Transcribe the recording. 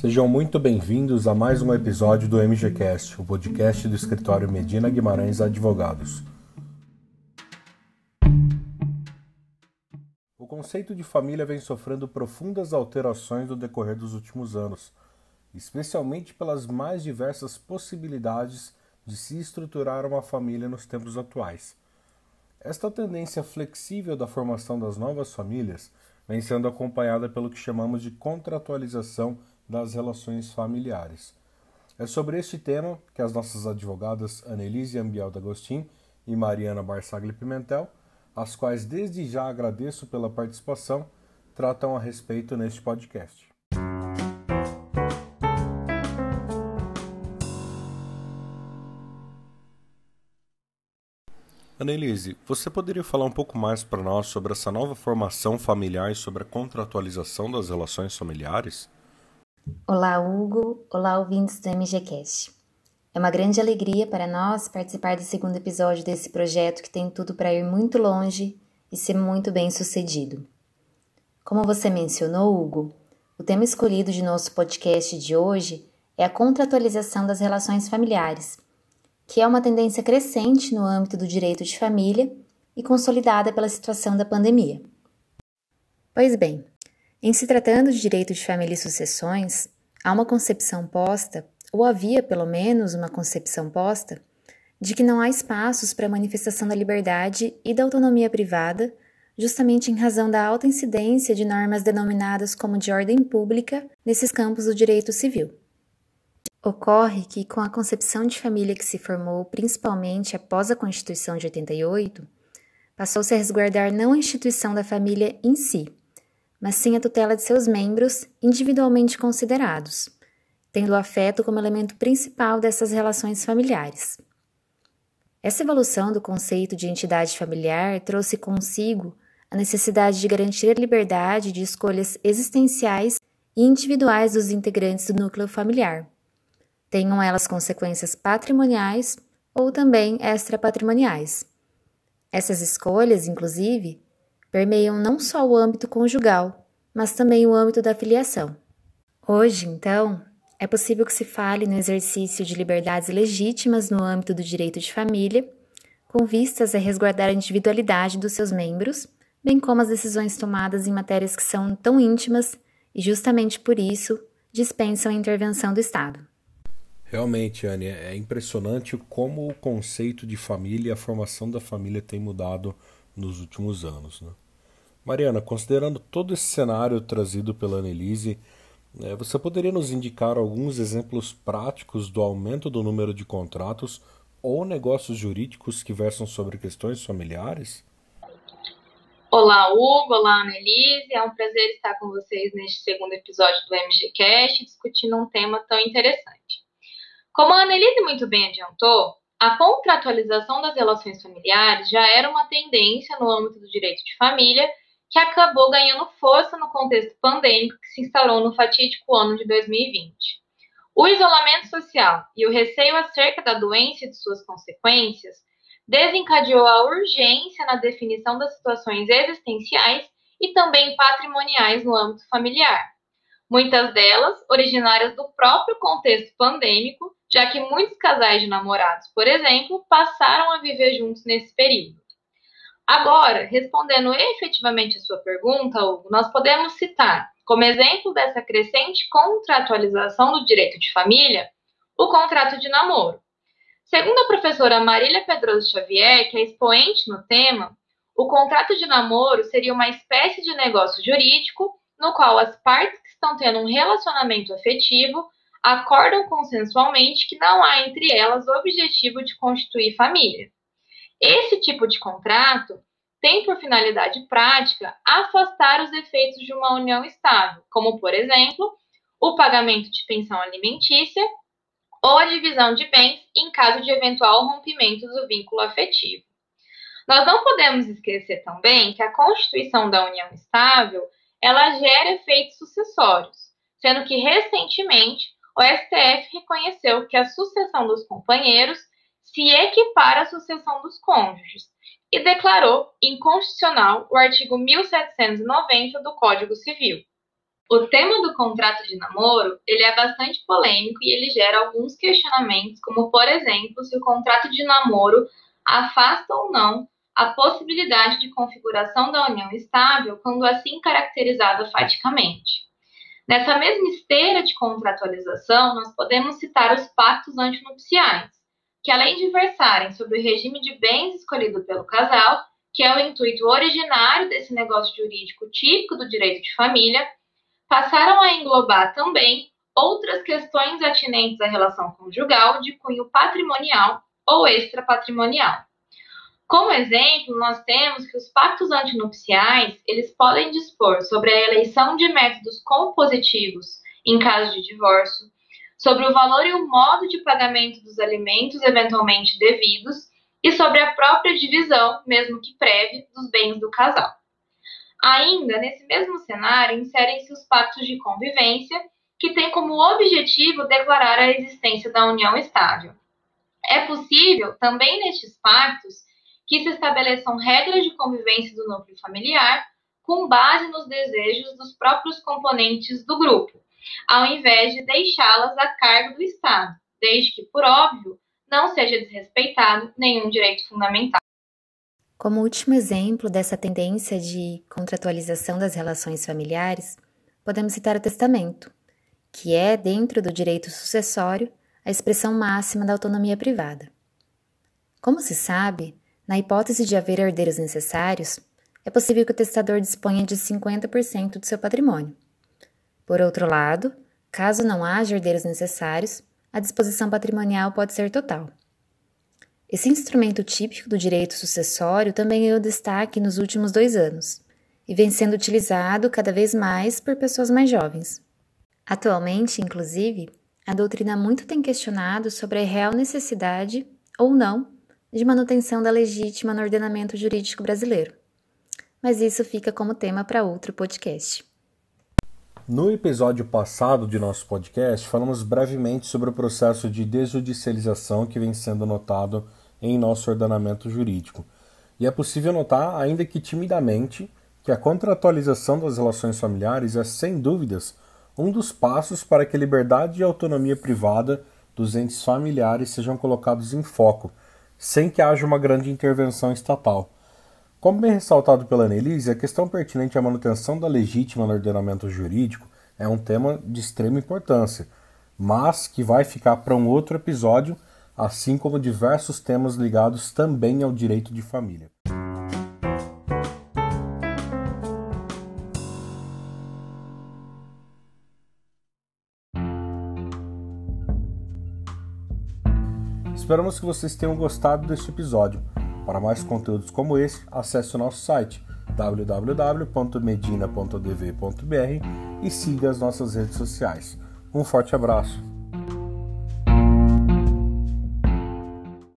Sejam muito bem-vindos a mais um episódio do MGCast, o podcast do escritório Medina Guimarães Advogados. O conceito de família vem sofrendo profundas alterações no decorrer dos últimos anos, especialmente pelas mais diversas possibilidades de se estruturar uma família nos tempos atuais. Esta tendência flexível da formação das novas famílias vem sendo acompanhada pelo que chamamos de contratualização das relações familiares. É sobre este tema que as nossas advogadas Annelise Ambiel D'Agostin e Mariana Barsagli Pimentel, as quais desde já agradeço pela participação, tratam a respeito neste podcast. Annelise, você poderia falar um pouco mais para nós sobre essa nova formação familiar e sobre a contratualização das relações familiares? Olá, Hugo. Olá, ouvintes do MGCast. É uma grande alegria para nós participar do segundo episódio desse projeto que tem tudo para ir muito longe e ser muito bem sucedido. Como você mencionou, Hugo, o tema escolhido de nosso podcast de hoje é a contratualização das relações familiares, que é uma tendência crescente no âmbito do direito de família e consolidada pela situação da pandemia. Pois bem, em se tratando de direito de família e sucessões, há uma concepção posta, ou havia pelo menos uma concepção posta, de que não há espaços para a manifestação da liberdade e da autonomia privada, justamente em razão da alta incidência de normas denominadas como de ordem pública nesses campos do direito civil. Ocorre que, com a concepção de família que se formou principalmente após a Constituição de 88, passou-se a resguardar não a instituição da família em si, mas sim a tutela de seus membros individualmente considerados, tendo o afeto como elemento principal dessas relações familiares. Essa evolução do conceito de entidade familiar trouxe consigo a necessidade de garantir a liberdade de escolhas existenciais e individuais dos integrantes do núcleo familiar, tenham elas consequências patrimoniais ou também extrapatrimoniais. Essas escolhas, inclusive, permeiam não só o âmbito conjugal, mas também o âmbito da filiação. Hoje, então, é possível que se fale no exercício de liberdades legítimas no âmbito do direito de família, com vistas a resguardar a individualidade dos seus membros, bem como as decisões tomadas em matérias que são tão íntimas e, justamente por isso, dispensam a intervenção do Estado. Realmente, Anne, é impressionante como o conceito de família e a formação da família tem mudado nos últimos anos. Né? Mariana, considerando todo esse cenário trazido pela Annelise, né, você poderia nos indicar alguns exemplos práticos do aumento do número de contratos ou negócios jurídicos que versam sobre questões familiares? Olá, Hugo. Olá, Annelise. É um prazer estar com vocês neste segundo episódio do MGCast, discutindo um tema tão interessante. Como a Annelise muito bem adiantou, a contratualização das relações familiares já era uma tendência no âmbito do direito de família que acabou ganhando força no contexto pandêmico que se instaurou no fatídico ano de 2020. O isolamento social e o receio acerca da doença e de suas consequências desencadeou a urgência na definição das situações existenciais e também patrimoniais no âmbito familiar. Muitas delas originárias do próprio contexto pandêmico já que muitos casais de namorados, por exemplo, passaram a viver juntos nesse período. Agora, respondendo efetivamente a sua pergunta, Hugo, nós podemos citar, como exemplo dessa crescente contratualização do direito de família, o contrato de namoro. Segundo a professora Marília Pedroso Xavier, que é expoente no tema, o contrato de namoro seria uma espécie de negócio jurídico no qual as partes que estão tendo um relacionamento afetivo acordam consensualmente que não há entre elas o objetivo de constituir família. Esse tipo de contrato tem por finalidade prática afastar os efeitos de uma união estável, como, por exemplo, o pagamento de pensão alimentícia ou a divisão de bens em caso de eventual rompimento do vínculo afetivo. Nós não podemos esquecer também que a constituição da união estável ela gera efeitos sucessórios, sendo que recentemente o STF reconheceu que a sucessão dos companheiros se equipara à sucessão dos cônjuges e declarou inconstitucional o artigo 1790 do Código Civil. O tema do contrato de namoro, ele é bastante polêmico e ele gera alguns questionamentos, como por exemplo, se o contrato de namoro afasta ou não a possibilidade de configuração da união estável quando assim caracterizada faticamente. Nessa mesma esteira de contratualização, nós podemos citar os pactos antinupciais, que além de versarem sobre o regime de bens escolhido pelo casal, que é o intuito originário desse negócio jurídico típico do direito de família, passaram a englobar também outras questões atinentes à relação conjugal de cunho patrimonial ou extrapatrimonial. Como exemplo, nós temos que os pactos antinupciais, eles podem dispor sobre a eleição de métodos compositivos em caso de divórcio, sobre o valor e o modo de pagamento dos alimentos eventualmente devidos e sobre a própria divisão, mesmo que prévia, dos bens do casal. Ainda nesse mesmo cenário, inserem-se os pactos de convivência, que têm como objetivo declarar a existência da união estável. É possível, também nestes pactos, que se estabeleçam regras de convivência do núcleo familiar com base nos desejos dos próprios componentes do grupo, ao invés de deixá-las a cargo do Estado, desde que, por óbvio, não seja desrespeitado nenhum direito fundamental. Como último exemplo dessa tendência de contratualização das relações familiares, podemos citar o testamento, que é, dentro do direito sucessório, a expressão máxima da autonomia privada. Como se sabe, na hipótese de haver herdeiros necessários, é possível que o testador disponha de 50% do seu patrimônio. Por outro lado, caso não haja herdeiros necessários, a disposição patrimonial pode ser total. Esse instrumento típico do direito sucessório também ganhou destaque nos últimos dois anos e vem sendo utilizado cada vez mais por pessoas mais jovens. Atualmente, inclusive, a doutrina muito tem questionado sobre a real necessidade ou não de manutenção da legítima no ordenamento jurídico brasileiro. Mas isso fica como tema para outro podcast. No episódio passado de nosso podcast, falamos brevemente sobre o processo de desjudicialização que vem sendo notado em nosso ordenamento jurídico. E é possível notar, ainda que timidamente, que a contratualização das relações familiares é, sem dúvidas, um dos passos para que a liberdade e autonomia privada dos entes familiares sejam colocados em foco, sem que haja uma grande intervenção estatal. Como bem ressaltado pela Annelise, a questão pertinente à manutenção da legítima no ordenamento jurídico é um tema de extrema importância, mas que vai ficar para um outro episódio assim como diversos temas ligados também ao direito de família. Esperamos que vocês tenham gostado deste episódio. Para mais conteúdos como esse, acesse o nosso site www.medina.dv.br e siga as nossas redes sociais. Um forte abraço!